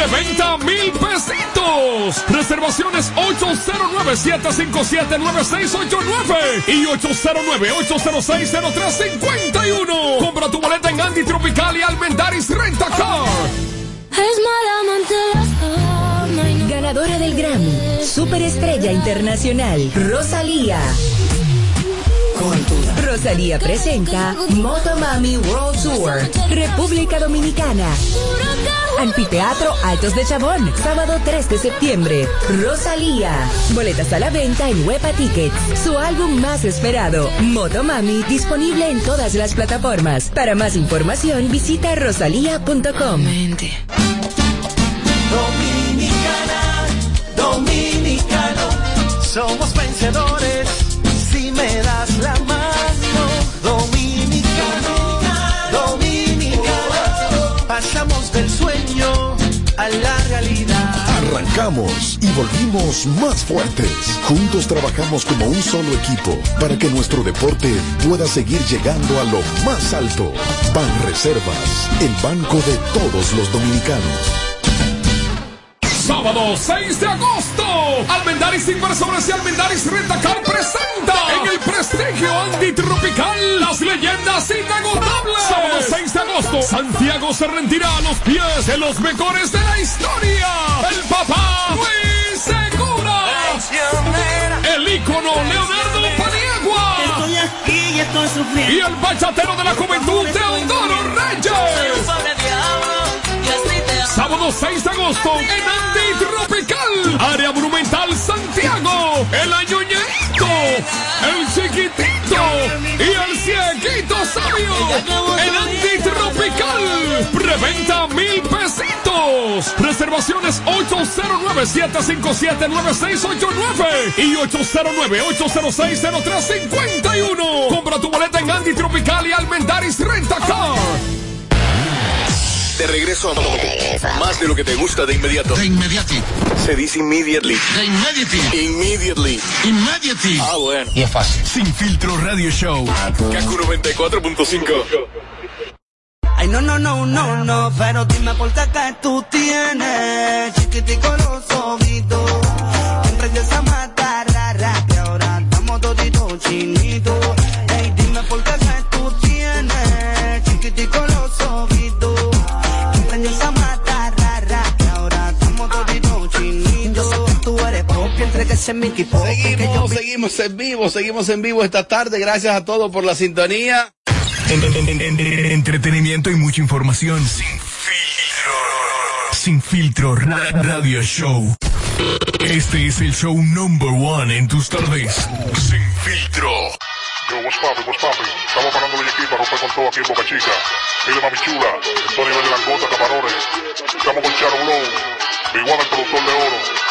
Preventa mil pesitos. Reservaciones 809-757-9689 y 809-806-0351. Compra tu boleta en Andy Tropical y Almendaris Rentacar. Ganadora del Grammy, Superestrella Internacional, Rosalía. Rosalía presenta Motomami World Tour, República Dominicana. Anfiteatro Altos de Chabón, sábado 3 de septiembre. Rosalía. Boletas a la venta en Huepa Tickets. Su álbum más esperado, Motomami, disponible en todas las plataformas. Para más información, visita rosalía.com. Dominicana, dominicano, somos vencedores Arrancamos y volvimos más fuertes. Juntos trabajamos como un solo equipo para que nuestro deporte pueda seguir llegando a lo más alto. Ban Reservas, el banco de todos los dominicanos. Sábado 6 de agosto, Almendaris Inversores y Almendaris Rentacar presenta en el prestigio Andy Tropical las leyendas inagotables. Sábado 6 de agosto, Santiago se rendirá a los pies de los mejores de la historia. El papá Luis Segura. El ícono Leonardo Paniagua. Estoy aquí y estoy sufriendo. Y el bachatero de la juventud Teodoro Reyes. Sábado 6 de agosto en Andy Tropical, Área Monumental Santiago, el añoñito, el chiquitito y el cieguito sabio. En Andy Tropical, preventa mil pesitos. Reservaciones 809-757-9689 y 809-806-0351. Compra tu boleta en Andy Tropical y Almendaris Rentacar. De regreso a más de lo que te gusta de inmediato. De inmediati. Se dice immediately. De immediati. Immediately. Immediately. Ah, bueno. Y es fácil. Sin filtro radio show. Kaku 94.5. Ay, no, no, no, no, no, pero dime por qué que tú tienes chiquitico los ojitos. Siempre de esa mata yo Seguimos, seguimos en vivo, seguimos en vivo esta tarde. Gracias a todos por la sintonía. Entretenimiento y mucha información. Sin filtro. Sin filtro ra- radio show. Este es el show number one en tus tardes. Sin filtro. Yo, what's poppin', what's poppin'? Estamos parando el equipo a romper con todo aquí en Boca Chica. Dile mami chula, esto a nivel de langota, camarones. Estamos con Charo Blow, One, el productor de oro.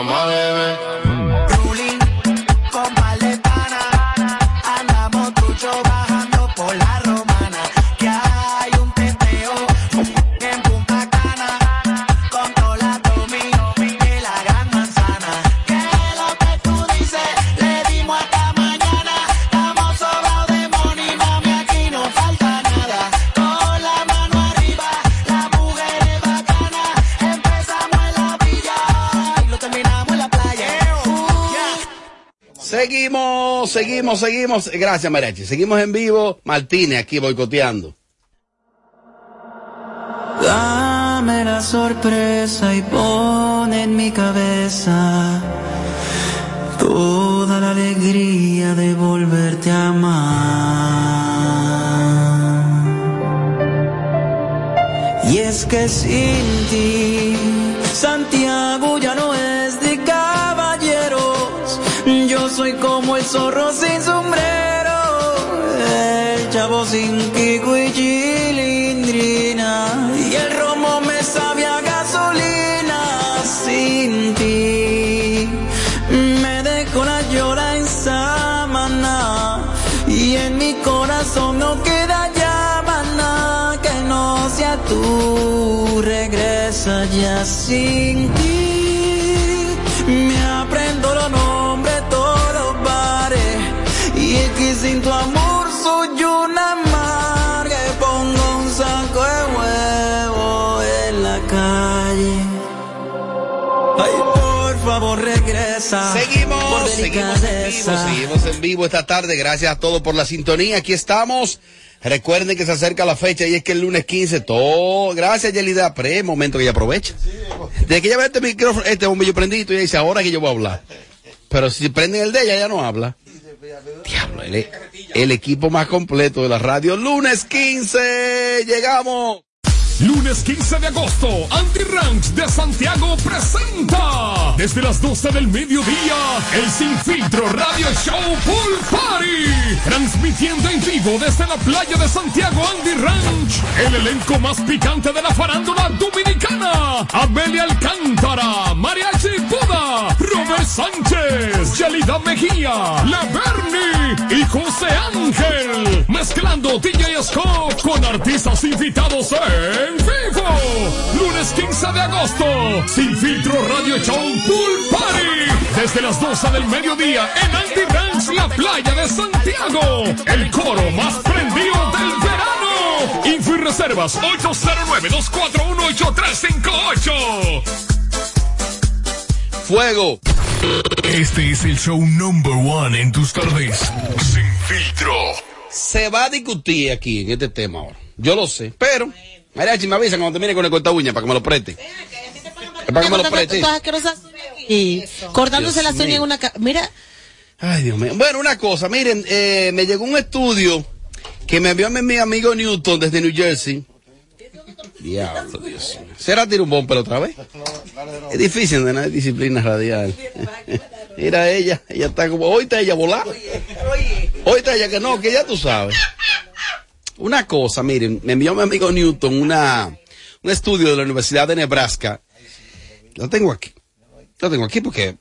Mama, seguimos. Gracias, Mariachi. Seguimos en vivo. Martínez aquí boicoteando. Dame la sorpresa y pon en mi cabeza toda la alegría de volverte a amar. Y es que sin ti, Santiago ya no zorro sin sombrero, el chavo sin kiko y chilindrina. Y el romo me sabe a gasolina sin ti. Me dejo la llora en Samaná. Y en mi corazón no queda llama que no sea tú. Regresa ya sin ti. Seguimos, seguimos en vivo, seguimos en vivo esta tarde. Gracias a todos por la sintonía. Aquí estamos. Recuerden que se acerca la fecha y es que el lunes 15 todo. Gracias, Yelida Pre, momento que ella aprovecha. Desde que ella ve este micrófono, este bombillo prendido, ella dice, ahora que yo voy a hablar. Pero si prenden el de ella, ella no habla. Diablo, el, el equipo más completo de la radio. Lunes 15, llegamos. Lunes 15 de agosto, Andy Ranch de Santiago presenta desde las 12 del mediodía el Sin Filtro Radio Show Pool Party. Transmitiendo en vivo desde la playa de Santiago Andy Ranch. El elenco más picante de la farándula dominicana. Amelia Alcántara, Mariachi Buda, Sánchez, Yelida Mejía, La y José Ángel. Mezclando DJ Scott con artistas invitados en vivo. Lunes 15 de agosto. Sin filtro Radio Show Pool Party. Desde las 12 del mediodía en Andy la playa de Santiago. El coro más prendido del verano. Info y reservas 809-241-8358. Fuego. Este es el show number one en tus tardes. Sin filtro. Se va a discutir aquí en este tema ahora. Yo lo sé, pero Mariachi me avisa cuando termine con el corta uña para que me lo preste. Para que me lo preste. Y cortándose las uñas en una... Mira, Ay, Dios mío. Bueno, una cosa, miren, eh, me llegó un estudio que me envió mi amigo Newton desde New Jersey. Diablo, Dios mío. ¿Será tiro un bomber otra vez? Es difícil de disciplina radial. Mira ella, ella está como, hoy está ella volada. Hoy está ella que no, que ya tú sabes. Una cosa, miren, me envió mi amigo Newton una, un estudio de la Universidad de Nebraska. Lo tengo aquí. Lo tengo aquí porque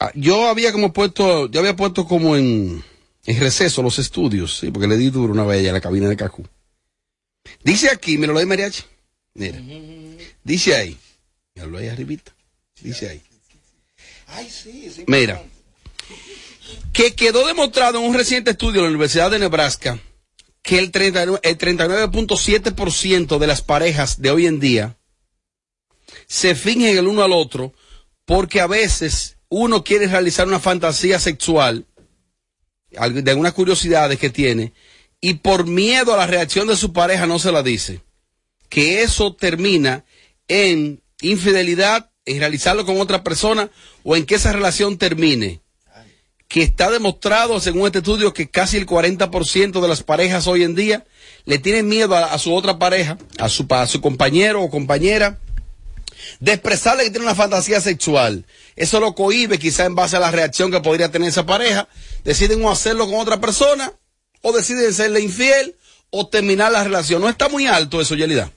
ah, yo había como puesto, yo había puesto como en, en receso los estudios, sí, porque le di duro una vez allá en la cabina de Cacú. Dice aquí, me lo doy mariachi. Mira. Dice ahí. Míralo ahí arribita. Dice ahí. Mira. Que quedó demostrado en un reciente estudio de la Universidad de Nebraska que el 39 el 39.7% de las parejas de hoy en día se fingen el uno al otro porque a veces uno quiere realizar una fantasía sexual de algunas curiosidades que tiene y por miedo a la reacción de su pareja no se la dice. Que eso termina en infidelidad, en realizarlo con otra persona o en que esa relación termine. que está demostrado, según este estudio, que casi el 40% de las parejas hoy en día le tienen miedo a, su otra pareja, a su, a su compañero o compañera, de expresarle que tiene una fantasía sexual. Eso lo cohíbe quizá en base a la reacción que podría tener esa pareja. Deciden hacerlo con otra persona, o deciden serle infiel, o terminar la relación. No está muy alto eso, Yelida.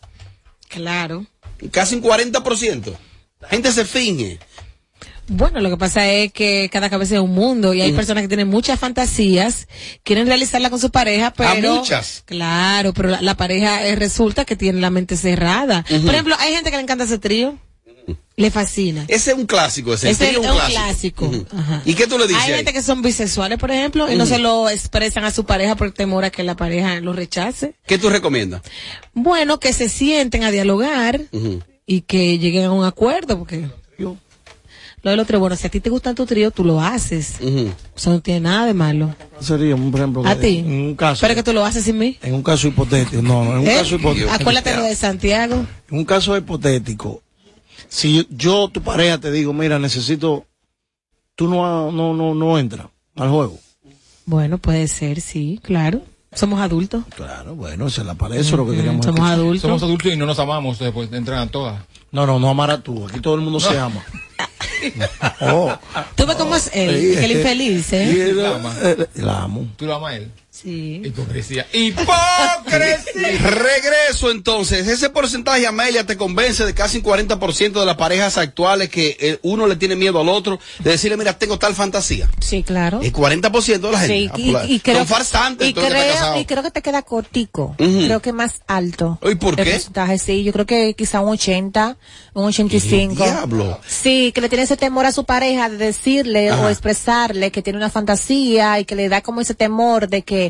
Claro. Casi un 40%. La gente se finge. Bueno, lo que pasa es que cada cabeza es un mundo y hay personas que tienen muchas fantasías, quieren realizarla con su pareja, pero... muchas. Claro, pero la, la pareja eh, resulta que tiene la mente cerrada. Por ejemplo, hay gente que le encanta ese trío. Le fascina. Ese es un clásico, ese, Ese es un un clásico. clásico. Ujú. Ajá. ¿Y qué tú le dices? Hay ahí? gente que son bisexuales, por ejemplo, y no se lo expresan a su pareja por temor a que la pareja lo rechace. ¿Qué tú recomiendas? Bueno, que se sienten a dialogar y que lleguen a un acuerdo, porque lo del otro, bueno, si a ti te gustan tu trío, tú lo haces. Ujú. Eso no tiene nada de malo. Sería, un, por ejemplo, ¿A ti? En un caso, Pero que tú lo haces sin mí. en un caso hipotético, no, no, en un ¿Eh? caso hipotético. Acuérdate lo de Santiago. En un caso hipotético, si yo, tu pareja, te digo, mira, necesito, tú no, no, no, no entras al juego. Bueno, puede ser, sí, claro. Somos adultos. Claro, bueno, es la pareja, eso es lo que queríamos Somos escuchar. adultos. Somos adultos y no nos amamos, después entran todas. No, no, no amarás tú, aquí todo el mundo se ama. oh, Tú ves cómo es él, Sí, que el eh, infeliz, y ¿eh? él, La ama. eh, la amo. ¿Tú lo amas a él? Sí. Hipocresía. ¡Hipocresía! Regreso entonces. Ese porcentaje, Amelia, te convence de casi un 40% de las parejas actuales que eh, uno le tiene miedo al otro de decirle, mira, tengo tal fantasía. Sí, claro. El 40% de la gente. Sí, y, y creo, farsantes. y, creo, casado. y creo que te queda cortico. Creo que más alto. ¿Y por el qué? porcentaje, sí, yo creo que quizá un 80, un 85. Diablo. Sí, que le tiene ese temor a su pareja de decirle Ajá. o expresarle que tiene una fantasía y que le da como ese temor de que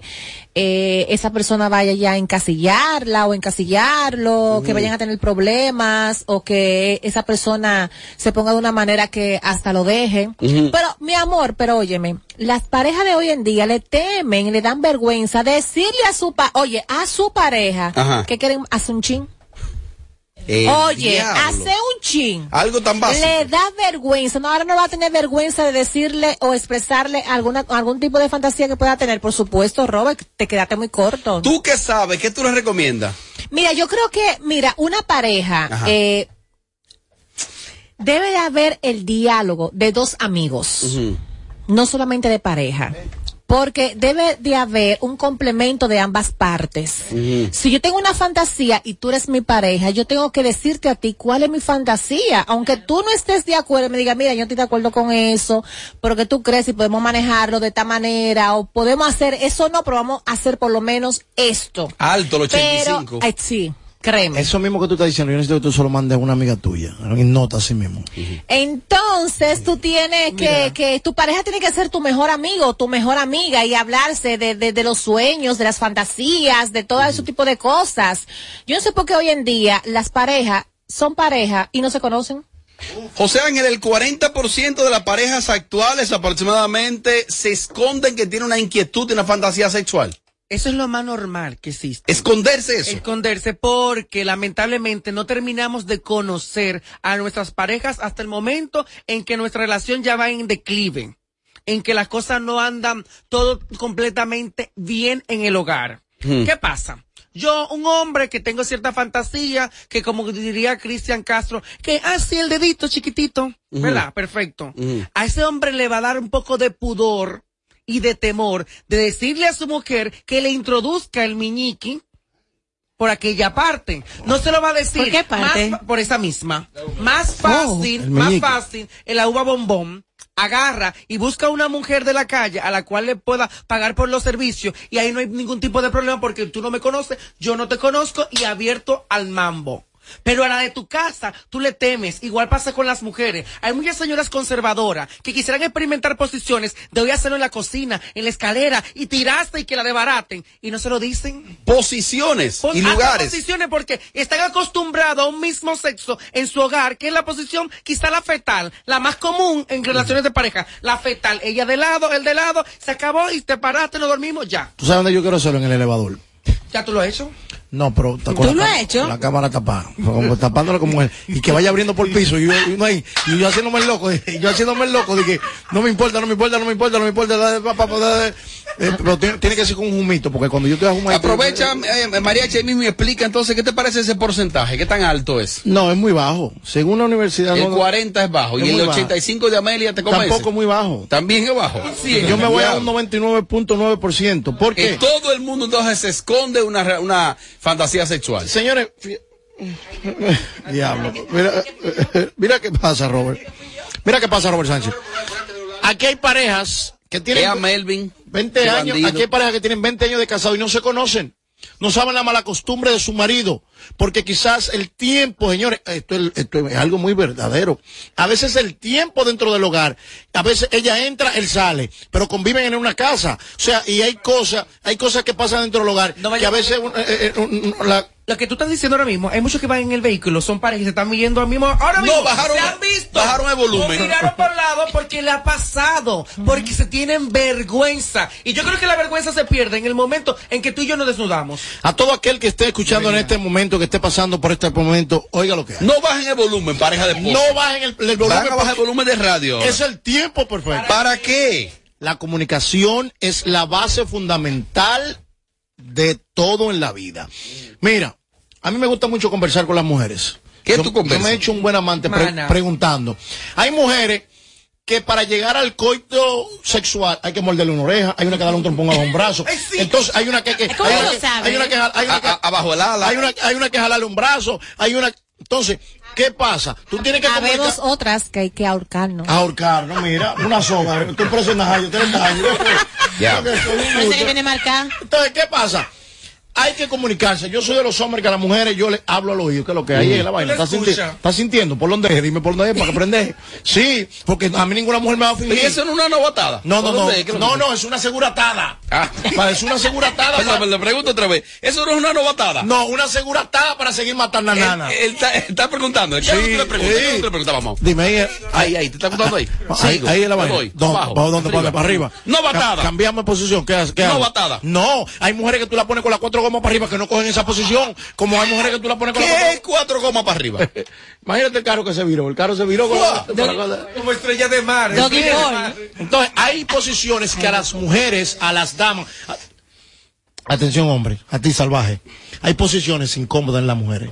eh, esa persona vaya ya a encasillarla o encasillarlo, que vayan a tener problemas o que esa persona se ponga de una manera que hasta lo deje. Pero, mi amor, pero óyeme, las parejas de hoy en día le temen, le dan vergüenza decirle a su pa, oye, a su pareja Ajá. que quieren hacer un chin. El Oye, diablo. hace un chin. Algo tan básico. Le da vergüenza, no, ahora no va a tener vergüenza de decirle o expresarle alguna, algún tipo de fantasía que pueda tener. Por supuesto, Robert, te quedaste muy corto. ¿Tú qué sabes? ¿Qué tú le recomiendas? Mira, yo creo que, mira, una pareja, Ajá. eh, debe de haber el diálogo de dos amigos, no solamente de pareja. Porque debe de haber un complemento de ambas partes. Si yo tengo una fantasía y tú eres mi pareja, yo tengo que decirte a ti cuál es mi fantasía. Aunque tú no estés de acuerdo y me digas, mira, yo no estoy de acuerdo con eso, pero que tú crees y podemos manejarlo de esta manera, o podemos hacer eso no, pero vamos a hacer por lo menos esto. Alto, el 85. Pero, ay, sí, créeme. Eso mismo que tú estás diciendo, yo necesito que tú solo mandes a una amiga tuya, en nota así mismo. Entonces tú tienes que, que tu pareja tiene que ser tu mejor amigo, tu mejor amiga y hablarse de, de, de los sueños, de las fantasías, de todo ese tipo de cosas. Yo no sé por qué hoy en día las parejas son pareja y no se conocen. José Ángel, el 40% de las parejas actuales aproximadamente se esconden que tienen una inquietud y una fantasía sexual. Eso es lo más normal que existe. Esconderse eso. Esconderse porque lamentablemente no terminamos de conocer a nuestras parejas hasta el momento en que nuestra relación ya va en declive, en que las cosas no andan todo completamente bien en el hogar. Hmm. ¿Qué pasa? Yo, un hombre que tengo cierta fantasía, que como diría Cristian Castro, que así el dedito chiquitito. ¿verdad? Perfecto. A ese hombre le va a dar un poco de pudor y de temor de decirle a su mujer que le introduzca el miñiqui por aquella parte. No se lo va a decir. ¿Por qué parte? Más- por esa misma. Más fácil, el más fácil, en la uva bombón. Agarra y busca una mujer de la calle a la cual le pueda pagar por los servicios y ahí no hay ningún tipo de problema porque tú no me conoces, yo no te conozco y abierto al mambo. Pero a la de tu casa, tú le temes. Igual pasa con las mujeres. Hay muchas señoras conservadoras que quisieran experimentar posiciones de hoy hacerlo en la cocina, en la escalera, y tiraste y que la debaraten. Y no se lo dicen. Posiciones Pos- y lugares. posiciones porque están acostumbrados a un mismo sexo en su hogar, que es la posición quizá la fetal, la más común en relaciones de pareja. La fetal, ella de lado, él de lado, se acabó y te paraste, nos dormimos, ya. ¿Tú sabes dónde yo quiero hacerlo? En el elevador. ¿Ya tú lo has hecho? No, pero está ¿Tú la lo has hecho? La cámara tapada. Como tapándola como él. Y que vaya abriendo por el piso. Y yo, y uno ahí, y yo haciéndome el loco. Y yo haciéndome el loco. De que no me importa, no me importa, no me importa, no me importa. da, pa, pa, pa, da, eh, pero tiene, tiene que ser con un humito. Porque cuando yo estoy a humito. Aprovecha, eh, Mariachi, ahí mismo y explica entonces, ¿qué te parece ese porcentaje? ¿Qué tan alto es? No, es muy bajo. Según la universidad. El no- 40 es bajo. Es ¿Y el muy bajo. 85 de Amelia te convence? Tampoco muy bajo. También es bajo. yo me voy a un 99.9%. ¿Por Que qué? todo el mundo entonces se esconde una, una fantasía sexual. Señores, diablo. Mira, mira qué pasa, Robert. Mira qué pasa, Robert Sánchez. Aquí hay parejas que tienen Vea Melvin. 20 qué años. bandido. Aquí hay parejas que tienen 20 años de casado y no se conocen. No saben la mala costumbre de su marido. Porque quizás el tiempo, señores, esto es, esto es algo muy verdadero. A veces el tiempo dentro del hogar, a veces ella entra, él sale, pero conviven en una casa. O sea, y hay cosas, hay cosas que pasan dentro del hogar que a veces un- eh, eh, un- un- la, Lo que tú estás diciendo ahora mismo, hay muchos que van en el vehículo, son parejas y se están viendo al mismo. Ahora No, mismo, bajaron- se han visto. bajaron el volumen. O miraron por el lado porque le ha pasado. Porque se tienen vergüenza. Y yo creo que la vergüenza se pierde en el momento en que tú y yo nos desnudamos. A todo aquel que esté escuchando en este momento, que esté pasando por este momento, oiga lo que hay. No bajen el volumen, pareja de. No bajen el, el volumen. El volumen de radio. Es el tiempo perfecto. ¿Para qué? La comunicación es la base fundamental de todo en la vida. Mira, a mí me gusta mucho conversar con las mujeres. ¿Qué yo, tú conversas? Yo me he hecho un buen amante pre- preguntando. Hay mujeres que para llegar al coito sexual hay que morderle una oreja, hay una que darle un trompón a un brazo. Entonces hay una que, que- ¿Cómo hay una que- hay una que hay una que- A- a- abajo el ala. hay una hay una que jalarle un brazo, hay una entonces, ¿qué pasa? Tú tienes que Habemos comunicar- otras que hay que ahorcarnos. ahorcar, no mira, una soga, tú preso en 30 años. Ya. Parece que viene marcada. Entonces, ¿qué pasa? Hay que comunicarse. Yo soy de los hombres que a las mujeres yo le hablo al oído, que es lo que hay en la vaina. ¿Estás, sinti- estás sintiendo? ¿Por dónde es? Dime por dónde es para que aprendes. Sí, porque a mí ninguna mujer me va a fingir. ¿Y eso no es una novatada? No, no, ¿Por no. es? ¿Qué es No, no, es una seguratada. Ah. Para- Es una seguratada. Para- le pregunto otra vez. ¿Eso no es una novatada? No, una seguratada para seguir matando a nana. él está, está preguntando. ¿Qué Sí, es es le vamos? Dime ahí. Ahí, ahí, ¿te está contando ahí? Ahí, ahí es la vaina. voy. ¿Dó- Abajo. ¿Para dónde? ¿Para arriba? No batada. Ca- Cambiamos de posición. ¿Qué, haces? ¿Qué No hago? batada. No, hay mujeres que tú la pones con las cuatro gomas para arriba que no cogen esa posición. Como hay mujeres que tú la pones con ¿Qué cuatro es cuatro gomas para arriba? Imagínate el carro que se viró. El carro se viró con la- con la. Como estrella de mar. Doggy estrella de boy. mar. Entonces, hay posiciones que a las mujeres, a las damas. a- Atención, hombre, a ti salvaje. Hay posiciones incómodas en las mujeres.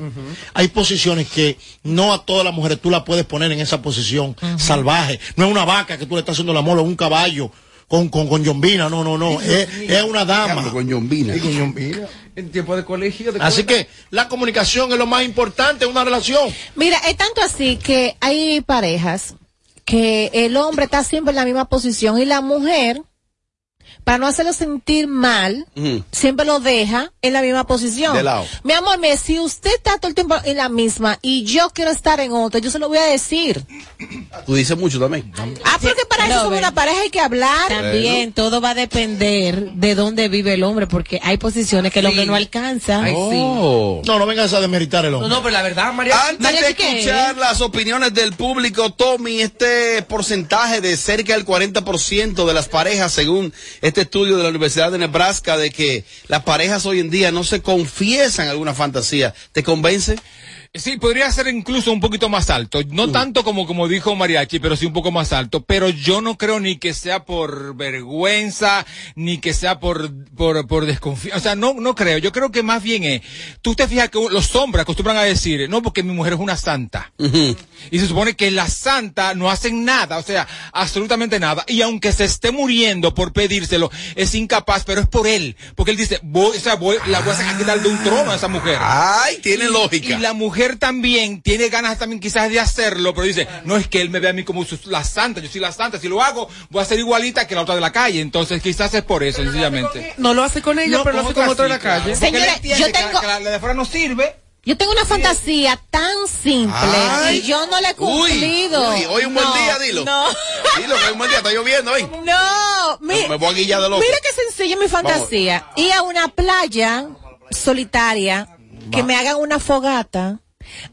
Hay posiciones que no a todas las mujeres tú la puedes poner en esa posición salvaje. No es una vaca que tú le estás haciendo la mola, o un caballo con, con, con yombina. No, no, no. Es, es una dama. Diablo, con yombina. Sí, con yombina. En tiempo de colegio. De Así que la comunicación es lo más importante en una relación. Mira, es tanto así que hay parejas que el hombre está siempre en la misma posición y la mujer, para no hacerlo sentir mal, siempre lo deja en la misma posición. De lado. Mi amor, mire, si usted está todo el tiempo en la misma y yo quiero estar en otra, yo se lo voy a decir. Tú dices mucho también. Ah, porque para eso somos una pareja hay que hablar. También todo va a depender de dónde vive el hombre, porque hay posiciones que el hombre Sí. no alcanza. Ay, sí. Oh. No, no vengas a demeritar el No, hombre. no, pero la verdad, María. Antes María, de ¿sí qué escuchar es? las opiniones del público, Tommy, este porcentaje de cerca del 40% de las parejas, según este estudio de la Universidad de Nebraska, de que las parejas hoy en día no se confiesan alguna fantasía, ¿te convence? Sí, podría ser incluso un poquito más alto. No tanto como, como dijo Mariachi, pero sí un poco más alto. Pero yo no creo ni que sea por vergüenza, ni que sea por, por, por desconfianza. O sea, no, no creo. Yo creo que más bien es, tú te fijas que los hombres acostumbran a decir, no, porque mi mujer es una santa. Y se supone que la santa no hacen nada, o sea, absolutamente nada. Y aunque se esté muriendo por pedírselo, es incapaz, pero es por él. Porque él dice, voy, o sea, voy, la voy a sacar de un trono a esa mujer. Ay, tiene Y- lógica. Y la mujer también tiene ganas también quizás de hacerlo, pero dice, no es que él me vea a mí como la santa, yo soy la santa, si lo hago voy a ser igualita que la otra de la calle, entonces quizás es por eso, sencillamente. No lo hace con ella, pero lo hace con otro de la calle. Entiende yo que la- tengo- que la, la de afuera no sirve. Yo tengo una fantasía tan simple Ay. y yo no la he cumplido. Uy, hoy un buen No, día, dilo. No. Dilo que hoy un buen día, está lloviendo, ¿eh? No, mi- Me voy a guillar de loco. Mira qué sencilla mi fantasía. Ir a una playa solitaria, que me hagan una fogata.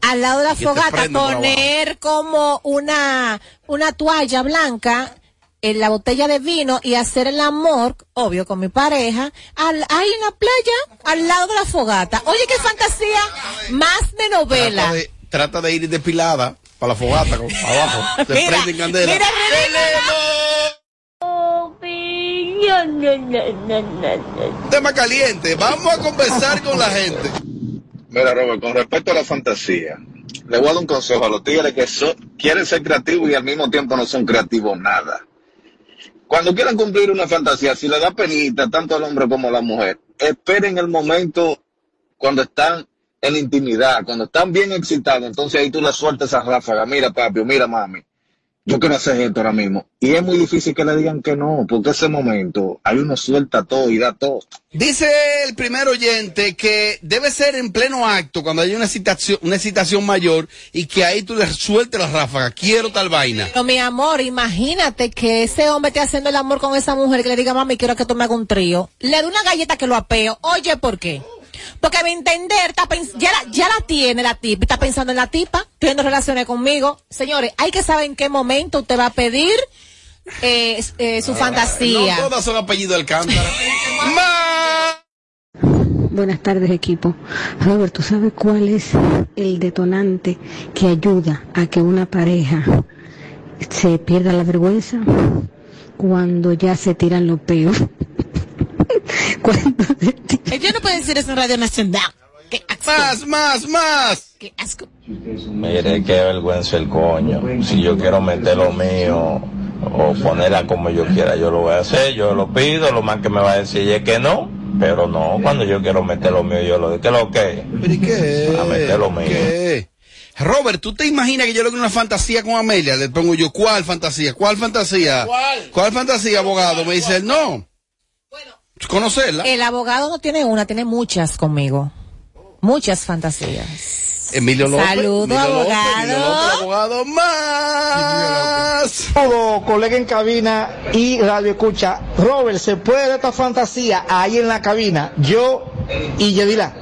Al lado de la fogata poner como una, una toalla blanca, en la botella de vino y hacer el amor, obvio, con mi pareja, al, ahí en la playa, al lado de la fogata. Oye, qué fantasía más de novela. Trata de, trata de ir depilada para la fogata, con- abajo. Se Mira, prenden candela. mira, Tema caliente. Vamos a conversar con la gente. Mira, Robert, con respecto a la fantasía, le voy a dar un consejo a los tigres que so- quieren ser creativos y al mismo tiempo no son creativos nada. Cuando quieran cumplir una fantasía, si le da penita tanto al hombre como a la mujer, esperen el momento cuando están en intimidad, cuando están bien excitados, entonces ahí tú le sueltas esa ráfaga, mira papi, mira mami, yo quiero hacer esto ahora mismo. Y es muy difícil que le digan que no, porque ese momento, ahí uno suelta todo y da todo. Dice el primer oyente que debe ser en pleno acto cuando hay una excitación, una excitación mayor y que ahí tú le sueltes la ráfaga. Quiero tal vaina. Pero mi amor, imagínate que ese hombre esté haciendo el amor con esa mujer que le diga, mami, quiero que tú me hagas un trío. Le doy una galleta que lo apeo. Oye, ¿por qué? Porque a mi entender, está ya, la, ya la tiene la tipa, está pensando en la tipa, teniendo relaciones conmigo. Señores, hay que saber en qué momento usted va a pedir eh, eh, su fantasía. No todas son apellido Alcántara. Buenas tardes equipo. Robert, ¿tú sabes cuál es el detonante que ayuda a que una pareja se pierda la vergüenza? Cuando ya se tiran los peos. Ella no puede decir eso en Radio Nacional. Qué asco. Más, más, más. Qué asco. Mire, qué vergüenza el coño. Si yo quiero meter lo mío o ponerla como yo quiera, yo lo voy a hacer, yo lo pido, lo más que me va a decir es que no. Pero no, cuando yo quiero meter lo mío, yo lo digo, ¿qué lo que? ¿Qué? A meter lo mío. ¿Qué? Robert, ¿tú te imaginas que yo logro una fantasía con Amelia? Le pongo yo, ¿cuál fantasía? ¿Cuál fantasía? ¿Cuál? fantasía, abogado? Me dice él, no. Conocerla. El abogado no tiene una, tiene muchas conmigo. Muchas fantasías. Emilio López. Saludo, Emilio abogado. López, abogado más. Saludos, colega en cabina y radio escucha. Robert, ¿se puede dar esta fantasía ahí en la cabina? Yo y Yedila.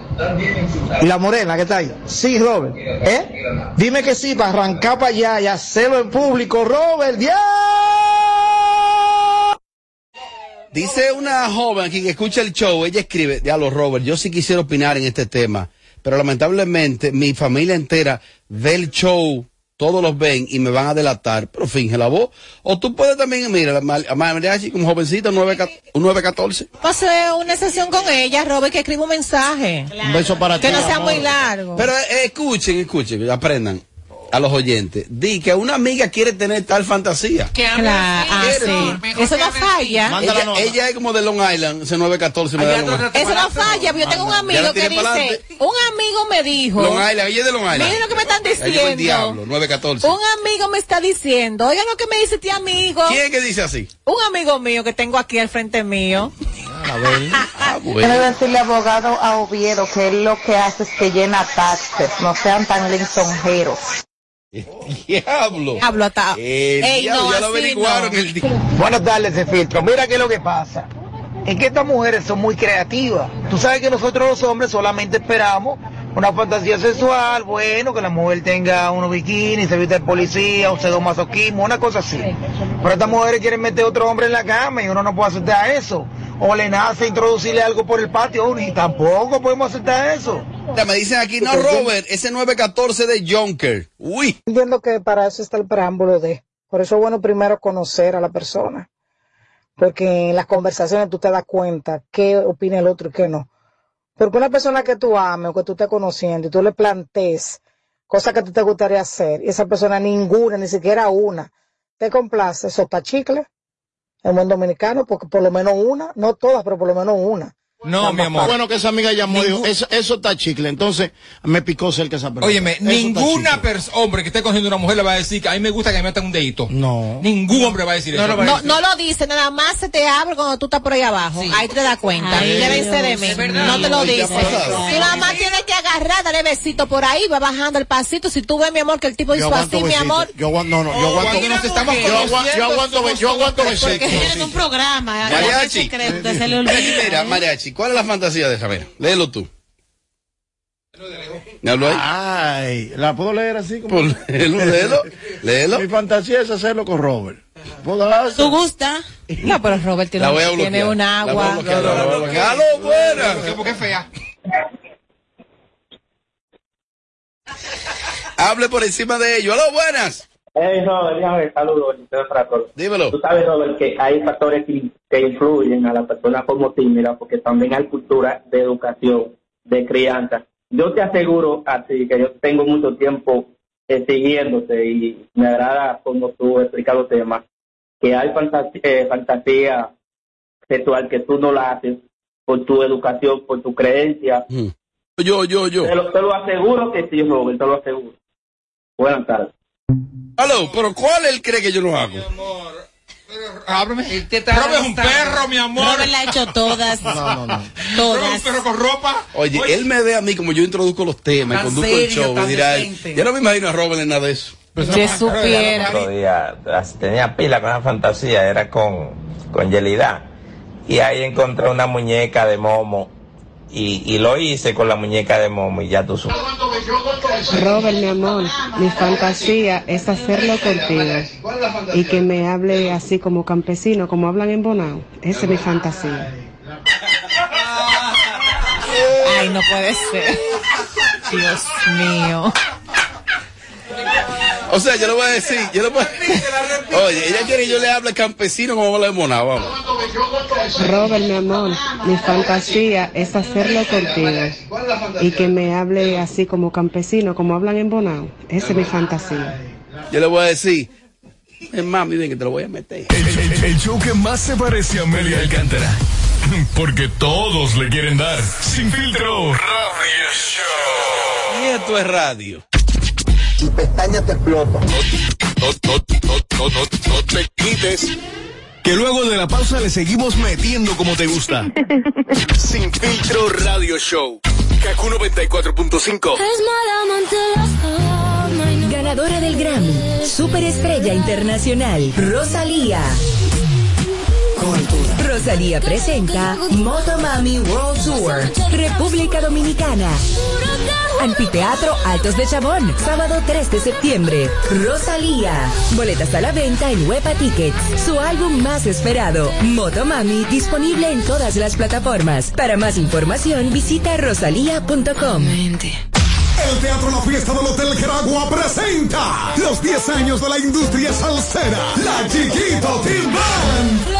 Y la morena que está ahí. Sí, Robert. ¿Eh? Dime que sí, para arrancar para allá y hacerlo en público. Robert, ¡ya! Dice una joven aquí que escucha el show, ella escribe, diablo Robert, yo sí quisiera opinar en este tema, pero lamentablemente mi familia entera ve el show, todos los ven y me van a delatar, pero finge la voz. O tú puedes también, mira, a mariachi como jovencita, un 9 un 914. Pasé una sesión con ella, Robert, que escriba un mensaje. Un beso para Que ti, no sea amor. muy largo. Pero eh, escuchen, escuchen, aprendan a los oyentes. Di que una amiga quiere tener tal fantasía. Claro, ah, sí. Eso no falla. Ella, ella es como de Long Island, ese 914 me da Long Island. Eso no falla, pero yo tengo un amigo que dice, un amigo me dijo, Long Island, ella es de Long Island. miren lo que me están el diciendo. diablo, 914. Un amigo me está diciendo, oigan lo que me dice este amigo. ¿Quién es que dice así? Un amigo mío que tengo aquí al frente mío. Ah, Quiero decirle abogado a Oviedo que él lo que hace es que llena taxes, no sean tan lisonjeros. Diablo. Hablo hasta. El Ey, diablo, no, ya lo averiguaron no. el día. Buenas tardes, de filtro. Mira qué es lo que pasa. Es que estas mujeres son muy creativas. Tú sabes que nosotros los hombres solamente esperamos una fantasía sexual, bueno, que la mujer tenga unos bikinis, se viste de policía, un sadomasoquismo, una cosa así. Pero estas mujeres quieren meter otro hombre en la cama y uno no puede aceptar eso. O le nace introducirle algo por el patio a uno y tampoco podemos aceptar eso. Ya me dicen aquí, no, Robert, ese 914 de Junker. Uy. Entiendo que para eso está el preámbulo de. Por eso es bueno primero conocer a la persona. Porque en las conversaciones tú te das cuenta qué opina el otro y qué no. Porque una persona que tú ames o que tú estés conociendo y tú le plantees cosas que ti te gustaría hacer y esa persona ninguna, ni siquiera una, te complace, eso está chicle. En buen dominicano, porque por lo menos una, no todas, pero por lo menos una. No, mi amor. Bueno que esa amiga llamó y dijo, eso, eso está chicle. Entonces, me picó cerca esa persona. Óyeme, Eso ninguna persona, hombre que esté cogiendo una mujer le va a decir que a mí me gusta que me metan un dedito. No. Ningún hombre va a decir eso. No, no lo dice, nada más se te abre cuando tú estás por ahí abajo. Ahí te das cuenta. Ay, Llévense de mí. No te lo ¿Y qué ha dice. Y nada más tienes que agarrar, darle besito por ahí, va bajando el pasito. Si tú ves, mi amor, que el tipo Yo hizo aguanto así, mi amor. Yo aguanto, no, no, yo aguanto. Cuando nos estamos yo, aguanto, yo aguanto, yo aguanto besito. Tienen un programa. Mariachi. Mira, Mariachi, ¿cuál es la fantasía de esa? Mira, léelo tú. ¿Me habló ahí? Ay, ¿la puedo leer así? Como... Pues léelo, léelo. Mi fantasía es hacerlo con Robert. ¿Tú gusta? No, pero Robert tiene, La voy a tiene un La voy a agua. bloquear, la voy a bloquear. ¡Aló, buena! Porque es fea. Hable por encima de ellos. ¡Aló, buenas! Hey, Robert, saludos. para todos. Dímelo. Tú sabes, Robert, que hay factores que, que influyen a la persona como tímida, porque también hay cultura de educación, de crianza. Yo te aseguro a ti que yo tengo mucho tiempo eh, siguiéndote y me agrada como tú explicas los temas, que hay fantasía, eh, fantasía sexual que tú no la haces por tu educación, por tu creencia. Yo, yo, yo. Te lo, te lo aseguro que sí, Robert, te lo aseguro. Buenas tardes. Aló, pero ¿cuál él cree que yo no hago? Ábreme. Robert es un perro, mi amor. Robert la ha hecho todas. No, no, no. Robert es un perro con ropa. Oye, él me ve a mí como yo introduzco los temas, Tan conduzco el show, me dirá yo no me imagino a Robert en nada de eso. Que supiera. El otro día tenía pila con una fantasía, era con, con Yelida. Y ahí encontré una muñeca de momo. Y, y lo hice con la muñeca de momo y ya tú supiste. Robert, mi amor, mi fantasía es hacerlo contigo y que me hable así como campesino, como hablan en Bonao. Esa es mi fantasía. Ay, no puede ser. Dios mío. O sea, yo le voy a decir, yo le voy a... Oye, ella quiere que yo le hable campesino como habla de Mona, vamos. Robert, mi amor, mi fantasía es hacerlo contigo y que me hable así como campesino, como hablan en Bonao. Esa es mi fantasía. Yo le voy a decir, es mami, ven que te lo voy a meter. El, el- el show que más se parece a Amelia Alcántara. Porque todos le quieren dar. Sin filtro. Radio Show. Y esto es radio. Y pestaña te explota. No, no, no, no, no, no te quites. Que luego de la pausa le seguimos metiendo como te gusta. Sin filtro Radio Show. Kaku 94.5. Ganadora del Grammy, Superestrella Internacional, Rosalía. Rosalía presenta Motomami World Tour, República Dominicana. Anfiteatro Altos de Chabón, sábado 3 de septiembre. Rosalía. Boletas a la venta en Huepa Tickets. Su álbum más esperado, Motomami, disponible en todas las plataformas. Para más información, visita rosalía.com. El Teatro La Fiesta del Hotel Geragua presenta los 10 años de la industria salsera. La Chiquito Team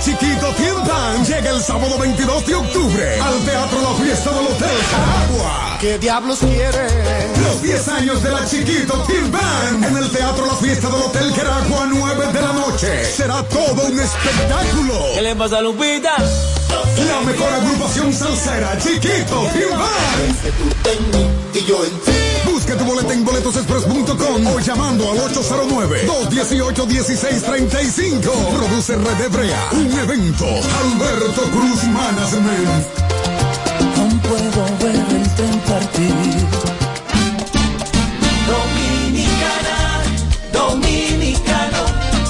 Chiquito Band llega el sábado 22 de octubre al Teatro La Fiesta del Hotel Geragua. ¿Qué diablos quieren? Los 10 años de la Chiquito Band en el Teatro La Fiesta del Hotel Geragua, 9 de la noche. Será todo un espectáculo. ¿Qué le pasa a Lupita? La mejor agrupación salsera, Chiquito Team boletosexpress.com o llamando al 809-218-1635. Produce Red Hebrea, un evento. Alberto Cruz Management. Aún puedo ver el tren partir. Dominicana, dominicano,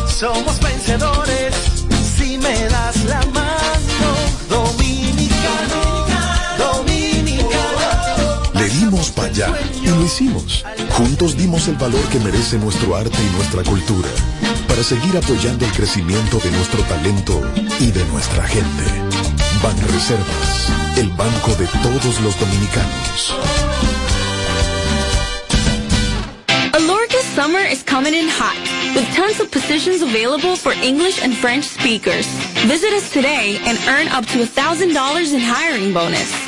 somos vencedores Juntos dimos el valor que merece nuestro arte y nuestra cultura para seguir apoyando el crecimiento de nuestro talento y de nuestra gente. Banreservas, el banco de todos los dominicanos. Alorca summer is coming in hot, with tons of positions available for English and French speakers. Visit us today and earn up to $1,000 in hiring bonus.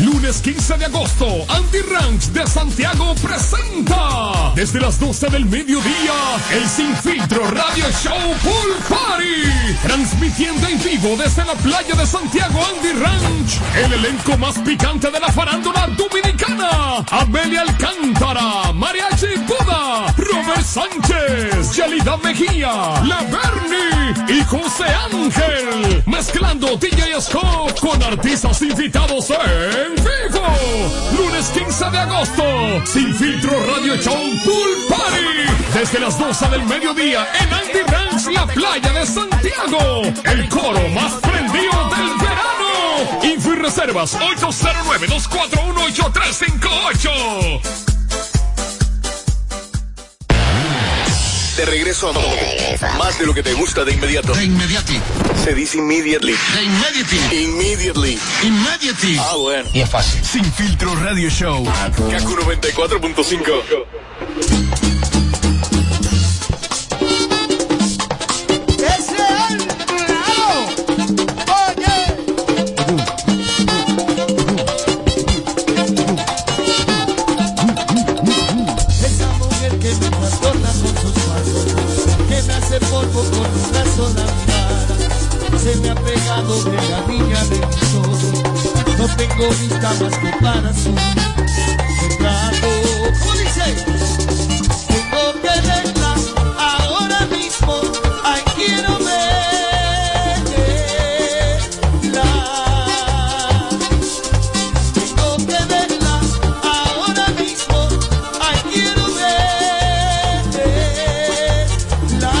Lunes 15 de agosto, Andy Ranch de Santiago presenta desde las 12 del mediodía el Sin Filtro Radio Show Pool Party. Transmitiendo en vivo desde la playa de Santiago Andy Ranch. El elenco más picante de la farándula dominicana. Amelia Alcántara, Mariachi Buda, Sánchez, Yelida Mejía, La Bernie. y José Ángel. Mezclando DJ Scott con artistas invitados en vivo. Lunes 15 de agosto. Sin filtro Radio Show Pool Party. Desde las 12 del mediodía en Andy Ranch, la playa de Santiago. El coro más prendido del verano. Info reservas 809-241-8358. De regreso a más de lo que te gusta de inmediato. De inmediati. Se dice immediately. De immediately. Immediately. Immediately. Ah, bueno. Y es fácil. Sin filtro radio show. Kaku 94.5. se me ha pegado de la niña de mis ojos, no tengo vista más que para su retrato. ¿Cómo dice? Tengo que verla ahora mismo, ay quiero verla. Tengo que verla ahora mismo, ay quiero verla.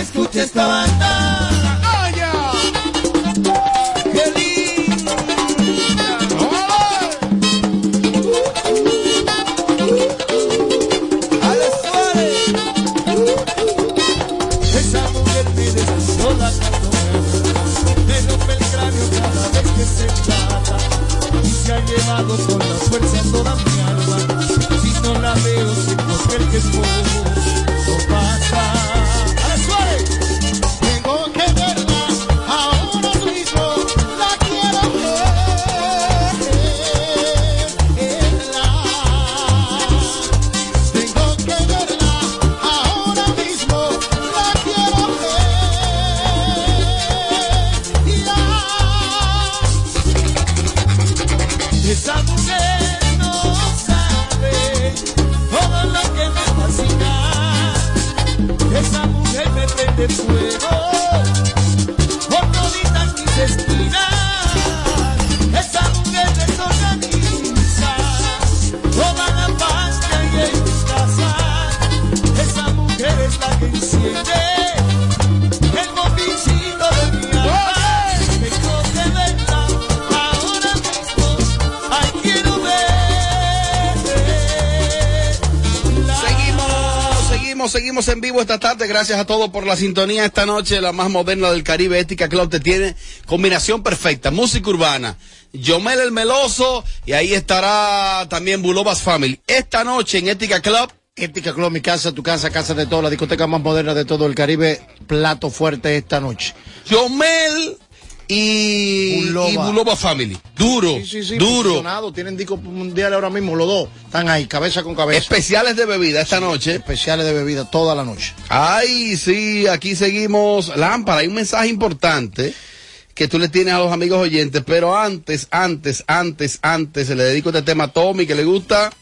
Escucha esta Gracias a todos por la sintonía esta noche. La más moderna del Caribe, Ética Club, te tiene combinación perfecta. Música urbana. Yomel el Meloso y ahí estará también Bulobas Family. Esta noche en Ética Club. Ética Club, mi casa, tu casa, casa de todos, la discoteca más moderna de todo el Caribe, plato fuerte esta noche. Yomel y Buloba. y Buloba Family. Duro, Sí, sí, sí, duro. Tienen discos mundiales ahora mismo, los dos. Están ahí, cabeza con cabeza. Especiales de bebida esta noche. Especiales de bebida toda la noche. Ay, sí, aquí seguimos. Lámpara, hay un mensaje importante que tú le tienes a los amigos oyentes, pero antes, antes, antes, antes, le dedico este tema a Tommy que le gusta.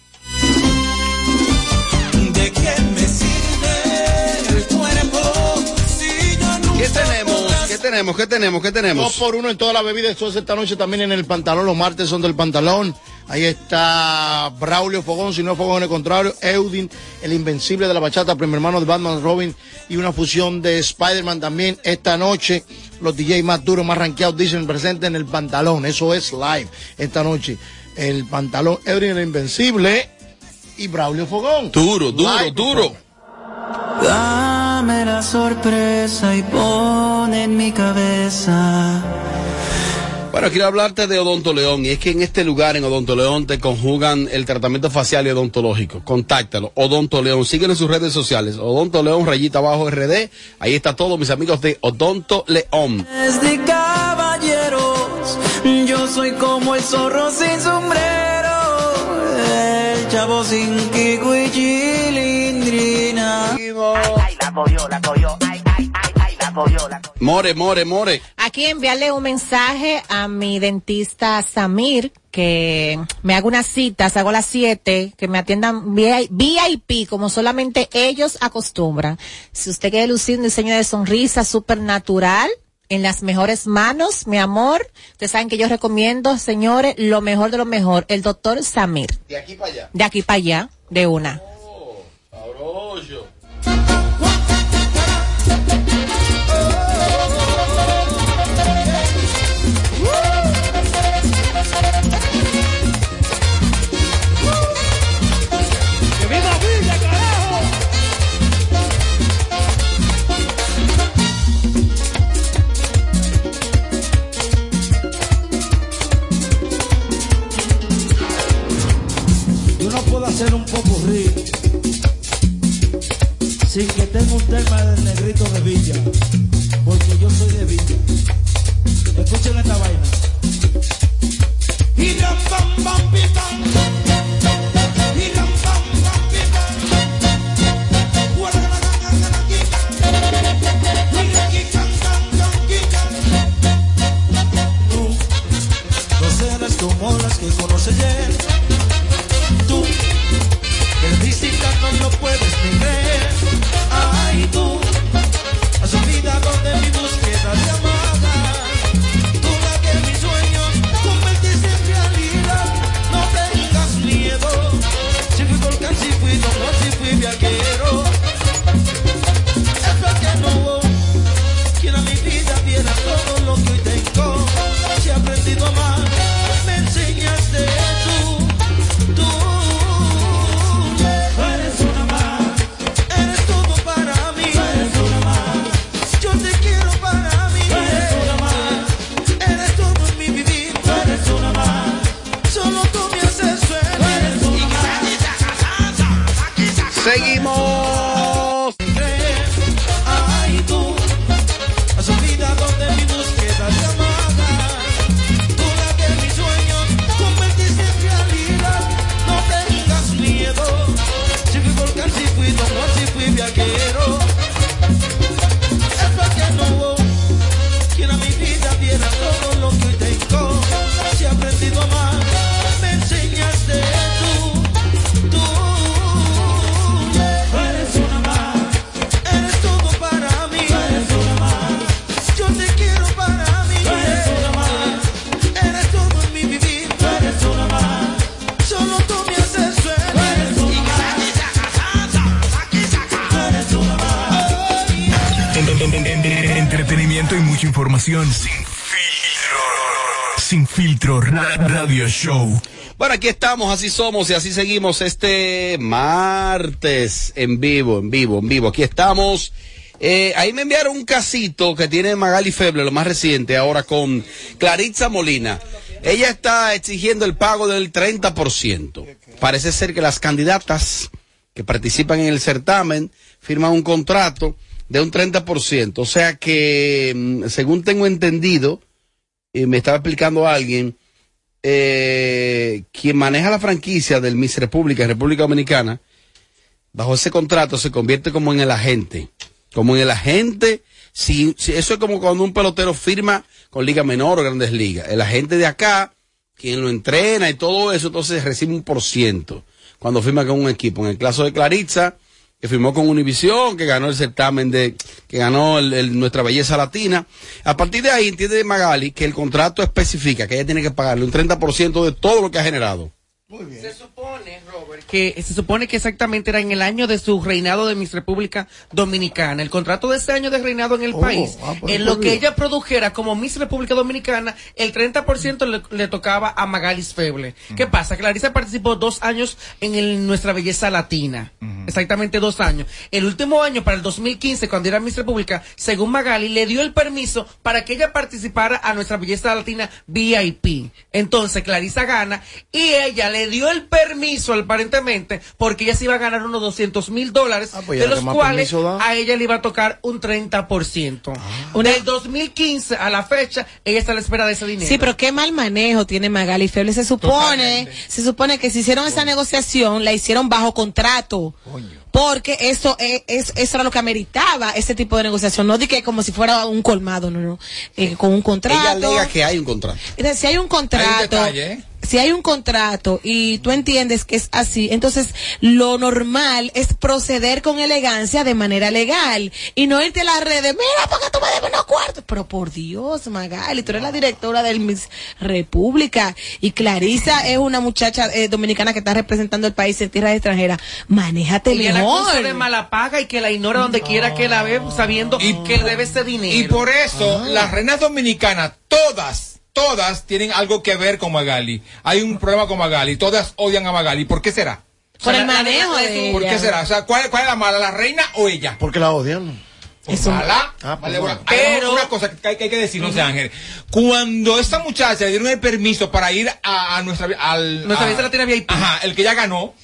Tenemos? ¿Qué tenemos? ¿Qué tenemos? ¿Qué Dos por uno en toda la bebida. Esto es esta noche también en el pantalón. Los martes son del pantalón. Ahí está Braulio Fogón, si no es Fogón, el contrario. Eudin, el invencible de la bachata, primer hermano de Batman Robin. Y una fusión de Spider-Man también esta noche. Los DJ más duros, más rankeados, dicen presente en el pantalón. Eso es live esta noche. El pantalón, Eudin, el invencible. Y Braulio Fogón. Duro, duro, Live, duro. Dame la sorpresa y pon en mi cabeza. Bueno, quiero hablarte de Odonto León y es que en este lugar, en Odonto León, te conjugan el tratamiento facial y odontológico. Contáctalo, Odonto León. Síguelo en sus redes sociales. Odonto León, rayita abajo RD. Ahí está todo, mis amigos de Odonto León. Es de caballeros, yo soy como el zorro sin sombrero, el chavo sin kiko y chilindrina. Ay, la cogió, la cogió. Ay, ay, ay, ay, la cogió, la cogió. More, more, more. Aquí enviarle un mensaje a mi dentista Samir, que me haga unas citas, hago las 7, que me atiendan VI- VIP, como solamente ellos acostumbran. Si usted quiere lucir un diseño de sonrisa súper natural, en las mejores manos, mi amor, ustedes saben que yo recomiendo, señores, lo mejor de lo mejor, el doctor Samir. De aquí para allá. De aquí para allá, de una. Nojo. Información sin filtro. Sin filtro ra- radio show. Bueno, aquí estamos, así somos y así seguimos este martes en vivo, en vivo, en vivo. Aquí estamos. Eh, ahí me enviaron un casito que tiene Magali Feble, lo más reciente, ahora con Claritza Molina. Ella está exigiendo el pago del 30%. Parece ser que las candidatas que participan en el certamen firman un contrato de un 30%. O sea que, mm, según tengo entendido, y me estaba explicando alguien, eh, quien maneja la franquicia del Miss República, República Dominicana, bajo ese contrato se convierte como en el agente. Como en el agente, si, si- eso es como cuando un pelotero firma con Liga Menor o Grandes Ligas. El agente de acá, quien lo entrena y todo eso, entonces recibe un por ciento cuando firma con un equipo. En el caso de Claritza, que firmó con Univisión, que ganó el certamen de, que ganó el- nuestra belleza latina. A partir de ahí entiende Magali que el contrato especifica que ella tiene que pagarle un 30% de todo lo que ha generado. Se supone, Robert, que se supone que exactamente era en el año de su reinado de Miss República Dominicana. El contrato de ese año de reinado en el Oh, país, ah, pues, en lo que bien. ella produjera como Miss República Dominicana, el 30% le, le tocaba a Magalis Feble. ¿Qué pasa? Clarisa participó dos años en el- nuestra belleza latina. Exactamente dos años. El último año, para el 2015, cuando era Miss República, según Magali, le dio el permiso para que ella participara a nuestra belleza latina VIP. Entonces, Clarisa gana y ella le dio el permiso, aparentemente, porque ella se iba a ganar unos 200 mil dólares, pues de los ¿qué más cuales a ella le iba a tocar un 30%. Del 2015 a la fecha, ella está a la espera de ese dinero. Sí, pero qué mal manejo tiene Magali Feble. Se supone, se supone que si hicieron esa negociación, la hicieron bajo contrato. Porque eso es, es- eso era lo que ameritaba ese tipo de negociación. No di que como si fuera un colmado, no, no. Eh, con un contrato. Ella alega que hay un contrato. Si hay un contrato, detalle, ¿eh? Si hay un contrato y tú entiendes que es así, entonces lo normal es proceder con elegancia de manera legal y no irte a las redes, mira, porque tú me debes unos cuartos. Pero por Dios, Magali, tú eres la directora del Miss República y Clarisa es una muchacha eh, dominicana que está representando el país en tierras extranjeras. Manéjate la mejor. acusa de mala paga y que la ignora donde quiera que la ve, sabiendo que le debe ese dinero. Y por eso, las reinas dominicanas, todas, todas tienen algo que ver con Magali. Hay un problema con Magali, todas odian a Magali. ¿Por qué será? Por el manejo de ¿Por qué será? O sea, ¿cuál, cuál es la mala, la reina o ella? Porque la odian. Es mala. Ah, Vale, bueno. Pero una cosa que hay, que hay que decir, no sé, Ángel. Cuando esta muchacha le dieron el permiso para ir a, a nuestra al Nuestra a- fiesta latina VIP. Ajá, el que ya ganó.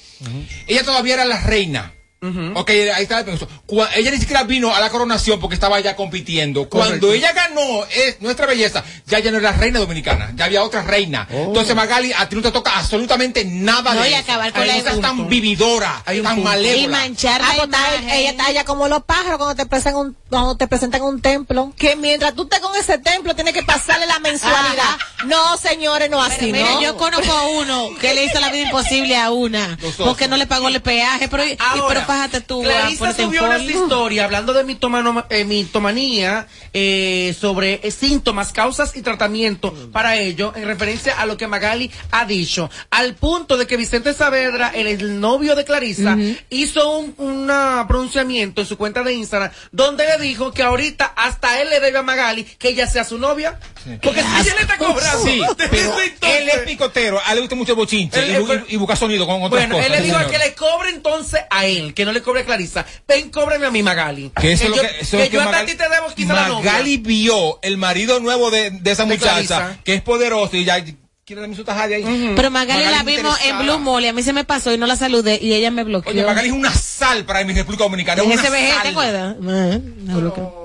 Ella todavía era la reina. Ok, ahí está el permiso. Cua- ella ni siquiera vino a la coronación porque estaba ya compitiendo. Cuando Correcto. ella ganó es nuestra belleza, ya ya no era reina dominicana, ya había otra reina. Entonces Magali, a ti no te toca absolutamente nada No, de y eso. acabar con la no tan vividora, tan Y malévola. manchar ah, pues, está- ella está allá como los pájaros cuando te presentan un, cuando te presentan un templo. Que mientras tú estés con ese templo tienes que pasarle la mensualidad. No, señores, no así, Mira, ¿no? yo conozco a uno que le hizo la vida imposible a una porque no le pagó el peaje, pero, y- pero pájate tú. Clarisa subió una historia hablando de mitomano- eh, mitomanía eh, sobre eh, síntomas, causas y tratamiento para ello en referencia a lo que Magali ha dicho. Al punto de que Vicente Saavedra, el, el novio de Clarisa, hizo un una pronunciamiento en su cuenta de Instagram donde le dijo que ahorita hasta él le debe a Magali que ella sea su novia. Porque si ella le está cobrando. Sí, pero él es picotero, a él le gusta mucho el bochinche Él- y, y, y busca sonido con otras Bueno, cosas. él le dijo a señor. que le cobre entonces a él, que no le cobre a Clarisa. Ven, cóbreme a mí, Magali. Que eso es lo yo, que, eso es que lo yo hasta Magali- a ti te debo quizá la novia. Magali vio el marido nuevo de, de esa De muchacha, Clarisa. que es poderoso y ya quiere darme su tajada ahí. Pero Magali, la vimos en. Blue Mall y a mí se me pasó y no la saludé y ella me bloqueó. Oye, Magali es una sal para mi República Dominicana. Es una ese vejete, ¿te sal. acuerdas? Ah, me bloqueó.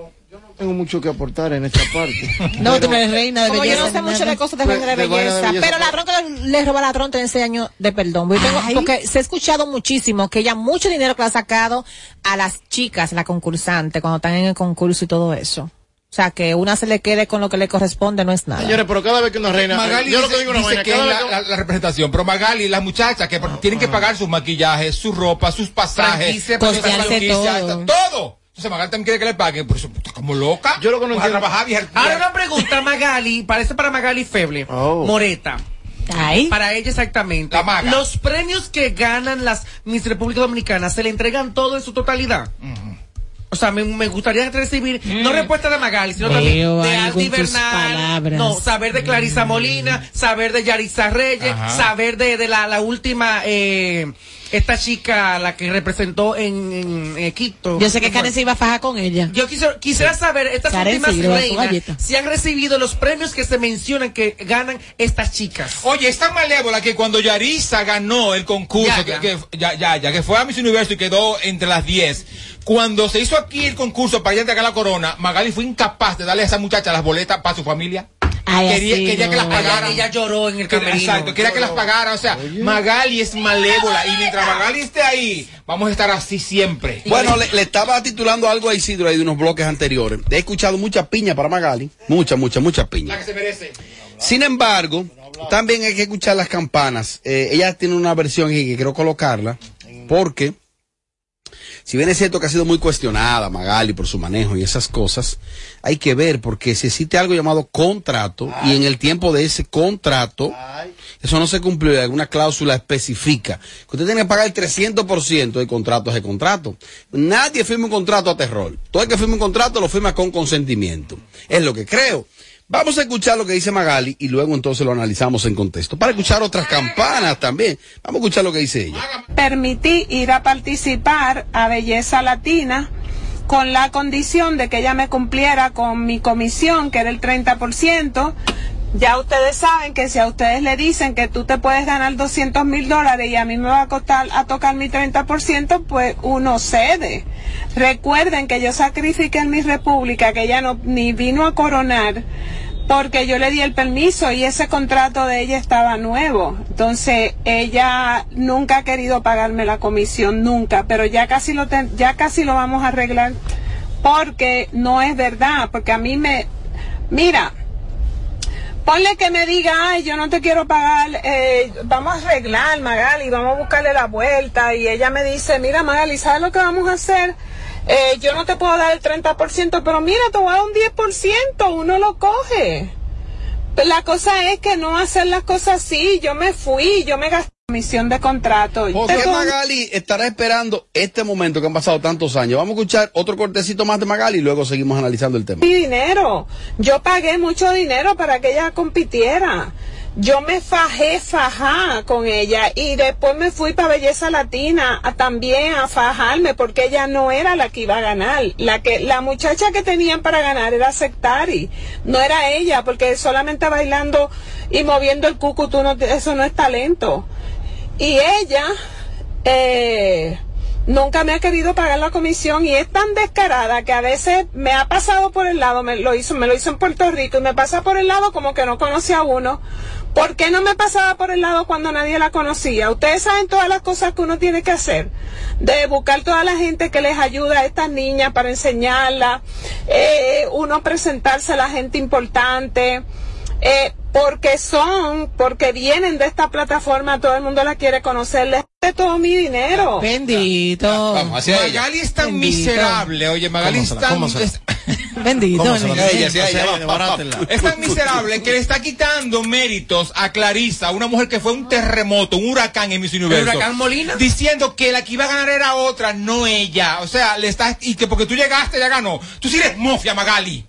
Tengo mucho que aportar en esta parte. No, tú no eres reina de Como yo belleza. no sé mucho de cosas de Pues, reina de de vaina de belleza, pero pues. ladrón que le roba al ladrón tiene 6 años de perdón. Yo tengo- porque se ha escuchado muchísimo que ella mucho dinero que le ha sacado a las chicas, la concursante, cuando están en el concurso y todo eso. O sea, que una se le quede con lo que le corresponde no es nada. Señores, pero cada vez que una reina. Magali yo lo que digo una dice vaina, que cada es vez la, que- la- la representación, pero Magali, las muchachas que tienen que pagar sus maquillajes, su ropa, sus pasajes, franquicias, todo. todo. Entonces Magali también quiere que le paguen, pero eso está como loca. Yo lo que no Pues a entiendo- trabajar, vieja. Ahora una pregunta, Magali, parece para Magali Feble. Oh. Moreta. Ay. Para ella exactamente. La maga. Los premios que ganan las Miss República Dominicana, ¿se le entregan todo en su totalidad? O sea, me, me gustaría recibir, no respuesta de Magali, sino también de Aldi Bernal. No, saber de Clarisa Molina, saber de Yarisa Reyes, Ajá. saber de, de la, la última, eh, esta chica, la que representó en, en. Yo sé que Karen se iba a fajar con ella. Yo quisiera, quisiera saber, estas Karen últimas reinas, si han recibido los premios que se mencionan que ganan estas chicas. Oye, es tan malévola que cuando Yarisa ganó el concurso, Ya, que, ya. que- ya, ya, ya, que fue a Miss Universo y quedó entre las 10, cuando se hizo aquí el concurso para ella entregar la corona, Magali fue incapaz de darle a esa muchacha las boletas para su familia. Ay, quería así quería no. que las pagaran. Ella, ella lloró en el camerino. Exacto, quería que las pagaran. O sea, Magali es malévola y mientras Magali esté ahí, vamos a estar así siempre. Bueno, le, le estaba titulando algo a Isidro ahí de unos bloques anteriores. He escuchado mucha piña para Magali. Mucha, mucha, mucha piña. La que se merece. Sin embargo, también hay que escuchar las campanas. Eh, ella tiene una versión que quiero colocarla porque si bien es cierto que ha sido muy cuestionada Magali por su manejo y esas cosas, hay que ver porque si existe algo llamado contrato y en el tiempo de ese contrato eso no se cumplió alguna cláusula especifica que usted tiene que pagar el 300% del contrato el contrato. Nadie firma un contrato a terror. Todo el que firma un contrato lo firma con consentimiento. Es lo que creo. Vamos a escuchar lo que dice Magali y luego entonces lo analizamos en contexto. Para escuchar otras campanas también. Vamos a escuchar lo que dice ella. permití ir a participar a Belleza Latina con la condición de que ella me cumpliera con mi comisión, que era el 30%. Ya ustedes saben que si a ustedes le dicen que tú te puedes ganar 200 mil dólares y a mí me va a, costar, a tocar mi 30%, pues uno cede. Recuerden que yo sacrifiqué en mi república, que ella no ni vino a coronar, porque yo le di el permiso y ese contrato de ella estaba nuevo. Entonces, ella nunca ha querido pagarme la comisión, nunca, pero ya casi lo, ten- ya casi lo vamos a arreglar porque no es verdad, porque a mí me, mira, Ponle que me diga, ay, yo no te quiero pagar, eh, vamos a arreglar, Magali, vamos a buscarle la vuelta. Y ella me dice, mira, Magali, ¿sabes lo que vamos a hacer? Eh, yo no te puedo dar el 30%, pero mira, te voy a dar un 10%, uno lo coge. Pero la cosa es que no hacer las cosas así. Yo me fui, yo me gasté misión de contrato. ¿Por qué Tengo- Magali estará esperando este momento que han pasado tantos años? Vamos a escuchar otro cortecito más de Magali y luego seguimos analizando el tema. mi dinero. Yo pagué mucho dinero para que ella compitiera. Yo me fajé, fajá con ella y después me fui para Belleza Latina a, también a fajarme porque ella no era la que iba a ganar. La que la muchacha que tenían para ganar era Sectari, no era ella porque solamente bailando y moviendo el cucu, tú no, eso no es talento. Y ella eh, nunca me ha querido pagar la comisión y es tan descarada que a veces me ha pasado por el lado, me lo hizo, me lo hizo en Puerto Rico y me pasa por el lado como que no conocía a uno. ¿Por qué no me pasaba por el lado cuando nadie la conocía? Ustedes saben todas las cosas que uno tiene que hacer. De buscar toda la gente que les ayuda a estas niñas para enseñarlas. eh, uno presentarse a la gente importante. eh, porque son, porque vienen de esta plataforma, todo el mundo la quiere conocer, les de todo mi dinero. Bendito. Magali es tan miserable, oye, Magali es tan... Bendito. Es tan miserable que le está quitando méritos a Clarisa, una mujer que fue un terremoto, un huracán en Miss Universo. huracán Molina? Diciendo que la que iba a ganar era otra, no ella. O sea, le está y que porque tú llegaste ya ganó. Tú sí eres mofia, Magali.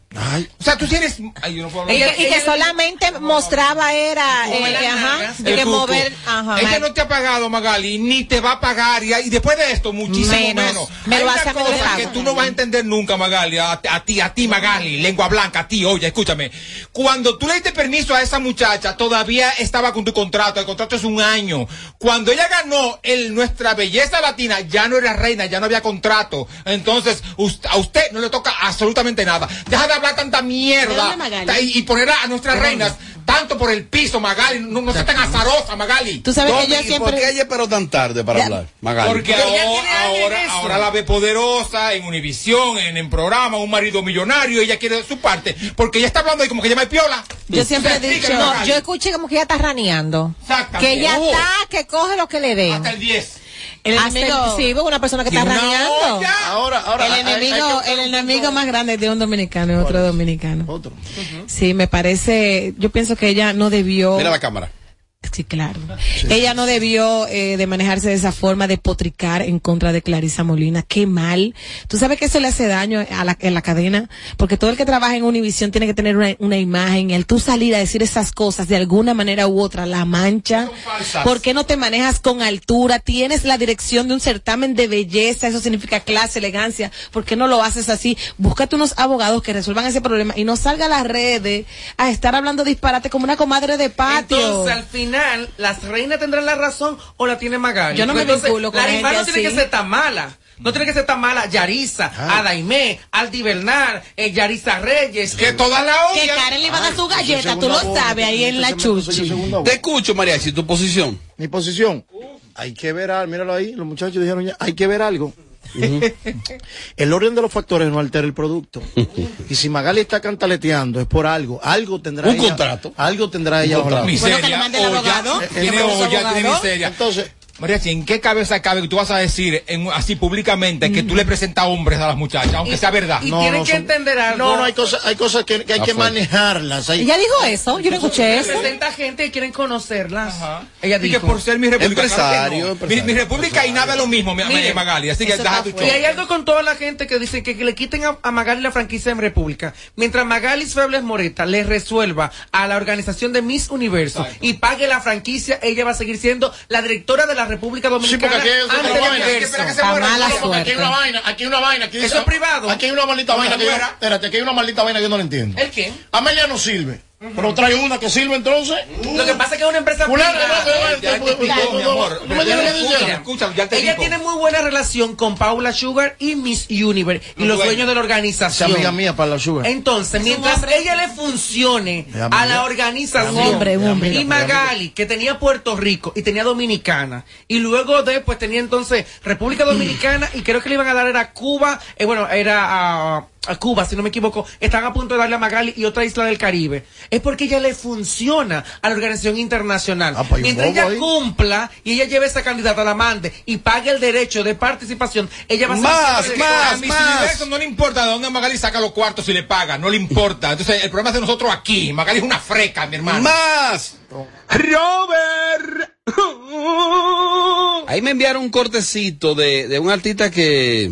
O sea, tú sí eres. Ay, yo no puedo hablar. Y que, y que solamente mostraba era eh, ajá, nalgas. de El que mover ajá, Ella no te ha pagado, Magali, ni te va a pagar. Y, y después de esto, muchísimo Menos. menos. Me Hay lo una hace cosa que tú no vas a entender nunca, Magali. A, a ti, a ti, Magali, lengua blanca, a ti, oye, escúchame. Cuando tú le diste permiso a esa muchacha, todavía estaba con tu contrato. El contrato es un año. Cuando ella ganó el, nuestra belleza latina, ya no era reina, ya no había contrato. Entonces, us- a usted no le toca absolutamente nada. Deja de hablar tanta ¿De mierda y, y poner a nuestras reinas tanto por el piso, Magali. No, no sea tan azarosa, Magali. Tú sabes que ¿Dónde yo y siempre- ¿Por qué ella esperó tan tarde para hablar, Magali? Porque ahora, ahora, ahora la ve poderosa en Univisión, en el programa, un marido millonario, ella quiere su parte. Porque ella está hablando ahí como que ella me piola. Yo siempre he dicho, no, yo escuché como que ella está raneando. Que ella Oh. está, que coge lo que le den. Hasta el 10. El enemigo- una persona que está raneando. Ahora, ahora. el hay- hay enemigo, el enemigo más grande de un dominicano es otro dominicano. Otro. Sí, me parece, yo pienso que ella no debió. Mira la cámara. Sí, claro. Ella no debió eh, de manejarse de esa forma, de potricar en contra de Clarisa Molina. Qué mal. Tú sabes que eso le hace daño a la, en la cadena, porque todo el que trabaja en Univisión tiene que tener una, una imagen. El tú salir a decir esas cosas de alguna manera u otra, la mancha. ¿Por qué no te manejas con altura? Tienes la dirección de un certamen de belleza, eso significa clase, elegancia. ¿Por qué no lo haces así? Búscate unos abogados que resuelvan ese problema y no salga a las redes a estar hablando disparate como una comadre de patio. Entonces, al final, las reinas tendrán la razón o la tiene Magali. Yo no me Entonces, vinculo con la rival no gente tiene así. que ser tan mala. No tiene que ser tan mala Yarisa, Adaimé, Aldi Bernal, eh, Yarisa Reyes. Que todas la Que Karen le iba a dar su galleta, tú lo sabes, ahí en la chuchi. Te escucho, María, si tu posición. Mi posición. Hay que ver algo, míralo ahí, los muchachos dijeron ya, hay que ver algo. el orden de los factores no altera el producto. y si Magali está cantaleteando es por algo. Algo tendrá Un ella. contrato. Algo tendrá ella. bajo la- Miseria. Bueno, que le mande el olla, abogado. Que Tiene miseria. Entonces, Mariachi, ¿en qué cabeza cabe que tú vas a decir en- así públicamente que tú le presentas hombres a las muchachas, aunque sea verdad? Y tienen que son- entender algo. No, no, hay cosas, hay cosas que, que hay que Afuera. manejarlas. Hay, Ella dijo eso, yo no escuché eso. Representa gente que quieren conocerlas. Ella Y que dijo. por ser mi república. Empresario, claro no. empresario. Mi, mi república y nada es lo mismo, mi, Mire, Magali. Así que deja está tu Y hay algo con toda la gente que dicen que, que le quiten a, a Magali la franquicia en República. Mientras Magali Febles Moreta le resuelva a la organización de Miss Universo y pague la franquicia, ella va a seguir siendo la directora de la República Sí, Dominicana porque aquí hay vaina. que mala no, porque aquí hay una vaina, aquí hay una vaina. Aquí Eso es privado. Aquí hay una maldita vaina que yo, espérate, aquí hay una maldita vaina que yo no la entiendo. ¿El qué? Amelia no sirve. Pero trae una que sirve entonces. Lo que pasa es que es una empresa Ella tiene muy buena relación con Paula Sugar y Miss Universe y los dueños. de la organización. amiga mía para la sugar. Entonces, mientras ella le funcione a la organización y Magali, que tenía Puerto Rico y tenía Dominicana, y luego después tenía entonces República Dominicana y creo que le iban a dar era Cuba, eh, bueno, era a a Cuba, si no me equivoco, están a punto de darle a Magali y otra isla del Caribe. Es porque ella le funciona a la organización internacional. pues hay un Mientras ella ahí. cumpla y ella lleve esa candidata, la mande y pague el derecho de participación, ella va a ser Más, siempre- más, Miss Universo no le importa de dónde Magali saca los cuartos si le paga, no le importa. Entonces, el problema es de nosotros aquí. Magali es una freca, mi hermano. ¡Más! ¡Robert! Ahí me enviaron un cortecito de, de un artista que,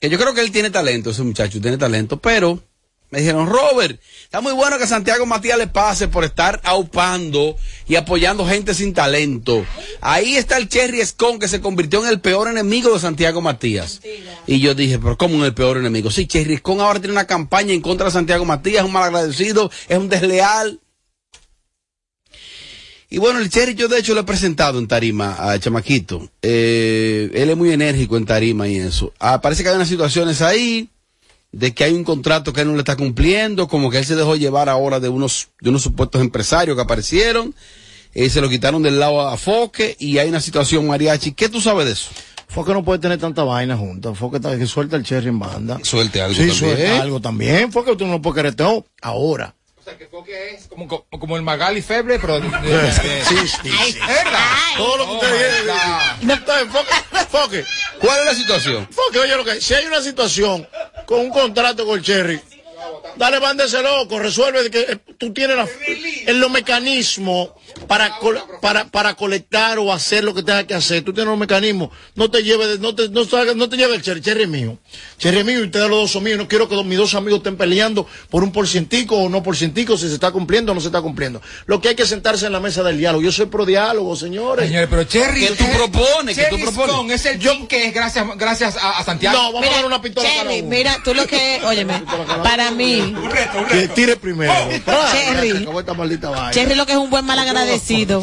que yo creo que él tiene talento, ese muchacho tiene talento, pero me dijeron, Robert, está muy bueno que Santiago Matías le pase por estar aupando y apoyando gente sin talento. Ahí está el Cherry Scon que se convirtió en el peor enemigo de Santiago Matías. Y yo dije, pero ¿cómo en el peor enemigo? Sí, Cherry Scon ahora tiene una campaña en contra de Santiago Matías, es un malagradecido, es un desleal. Y bueno, el Cherry yo de hecho lo he presentado en Tarima a Chamaquito. Eh, él es muy enérgico en Tarima y eso. Ah, parece que hay unas situaciones ahí de que hay un contrato que él no le está cumpliendo, como que él se dejó llevar ahora de unos, de unos supuestos empresarios que aparecieron, eh, se lo quitaron del lado a Foque y hay una situación mariachi. ¿Qué tú sabes de eso? Foque no puede tener tanta vaina junta. Foque está- que suelta el cherry en banda. Suelte algo Sí, también. suelta algo también. Foque tú no lo puedes querer todo ahora. Como, como, como el Magali Feble, pero... de- de- de- Sí, sí, sí. Todo lo que usted dice. Entonces, Foque, Foque. ¿Cuál es la situación? Foque, oye lo que hay. Si hay una situación con un contrato con el Cherry, dale ese loco, resuelve de que eh, tú tienes la, en los mecanismos para, para, para colectar o hacer lo que tengas que hacer. Tú tienes los mecanismos. No te lleves, de- no te, no, no te lleves el Cherry. Cherry mío. Cherry mío y ustedes los dos son míos. No quiero que mis dos amigos estén peleando por un porcientico o no porcientico, si se está cumpliendo o no se está cumpliendo. Lo que hay que sentarse en la mesa del diálogo. Yo soy pro diálogo, señores. Señores, pero Cherry... ¿Qué tú propones? ¿Qué tú propones? Es el team que es gracias, gracias a, a Santiago. No, vamos a dar una pistola Cherry, mira, tú lo que, óyeme, para mí, Que tire primero. Cherry. Se acabó esta maldita vaina. Cherry lo que es un buen mal agradecido.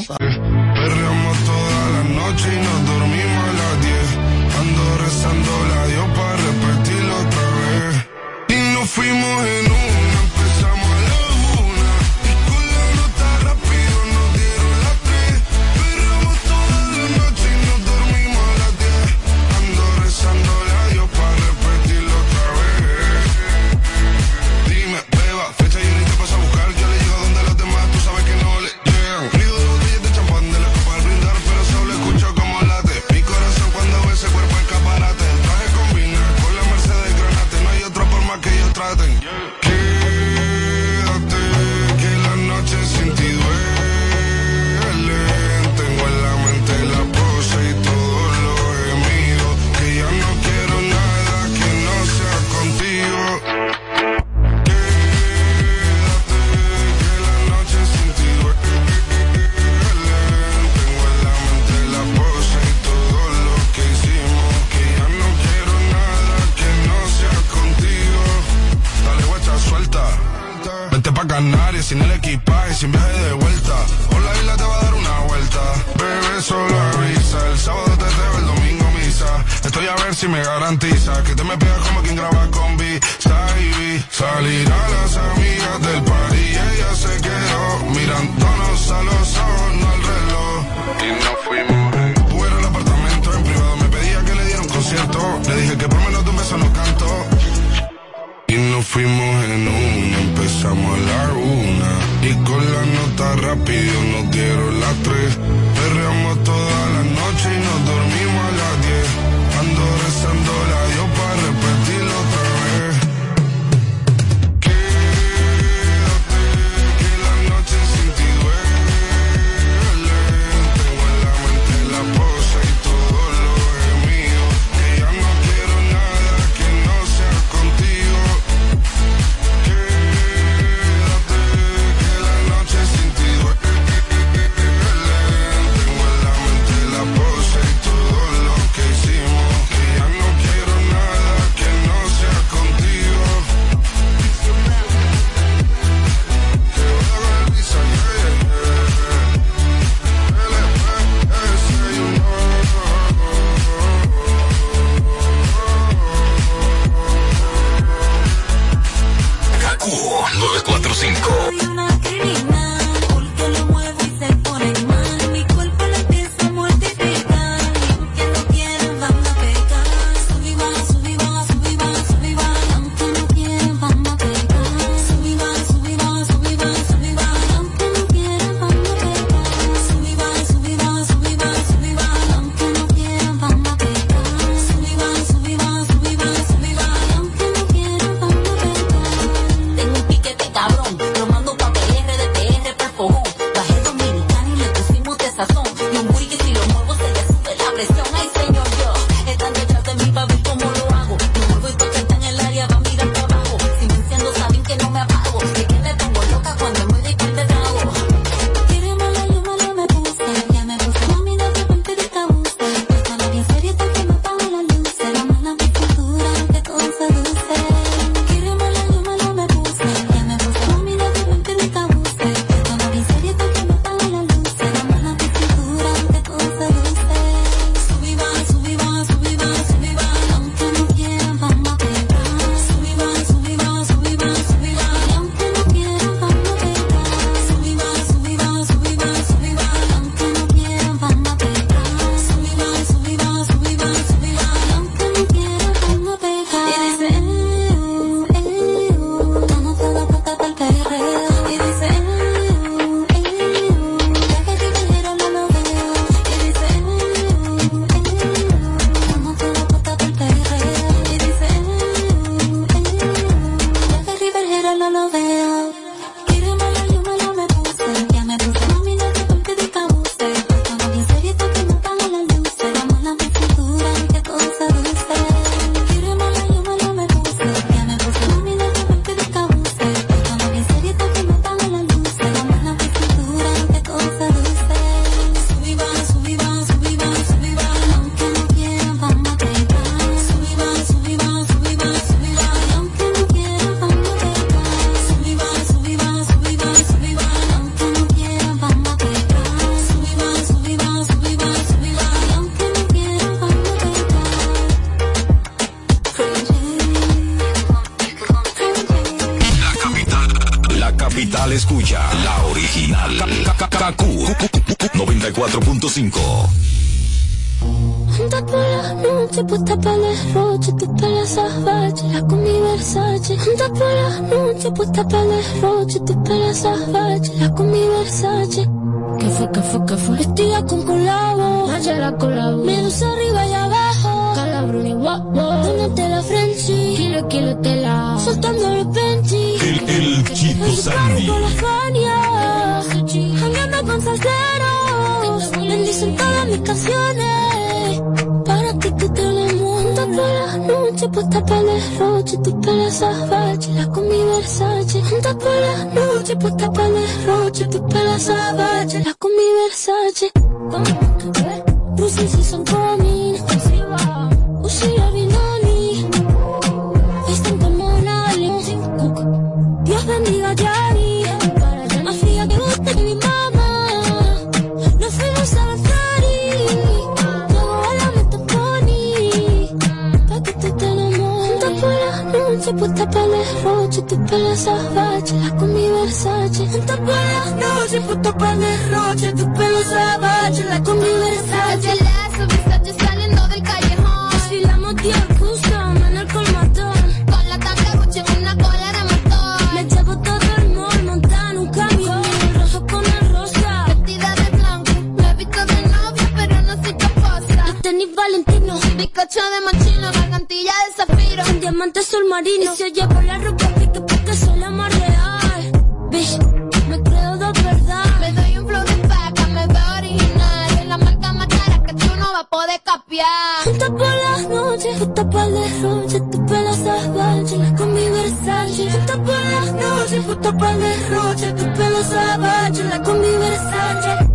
Colabo. Menos arriba y abajo, calabrón y guapo. Póngate la Frenchy, kilo, kilo tela. Soltando los Benji. El, el Chico Sandy. por la Fania, jangueando con salseros. Bendicen todas mis canciones. Para ti que te lo monta por la noche, puesta para el derroche, tu pelo salvaje, la con mi Versace. Anda por la noche, puesta para el derroche, tu pelo salvaje, la con mi Versace. Bruce si son coming, Uzi y Vinoni, tu pelo salvaje, la con mi Versace. Anda por la noche, puesta para el derroche, tu pelo salvaje, la con mi Versace. Versace saliendo del callejón. Desfilamos Dior Custom en el colmatón. Con la tanga Gucci en una cola de montón. Me llevo todo el mall montado en un camión. Rojo con el rosa. Vestida de blanco. Me he visto de novia, pero no soy caposa. Los tenis Valentino. Bizcocho de mochino. Gargantilla de zafiro. Un diamante azul marino. Y se llevo la ropa Bitch, me creo de verdad. Me doy un flow de paca, me veo original. Es la marca más cara que tú no vas a poder capiar. Junta por las noches, puesta para el derroche, tu pelo salvaje, la con mi Versace. Junta por las noches, puesta para el derroche, tu pelo salvaje, con mi Versace.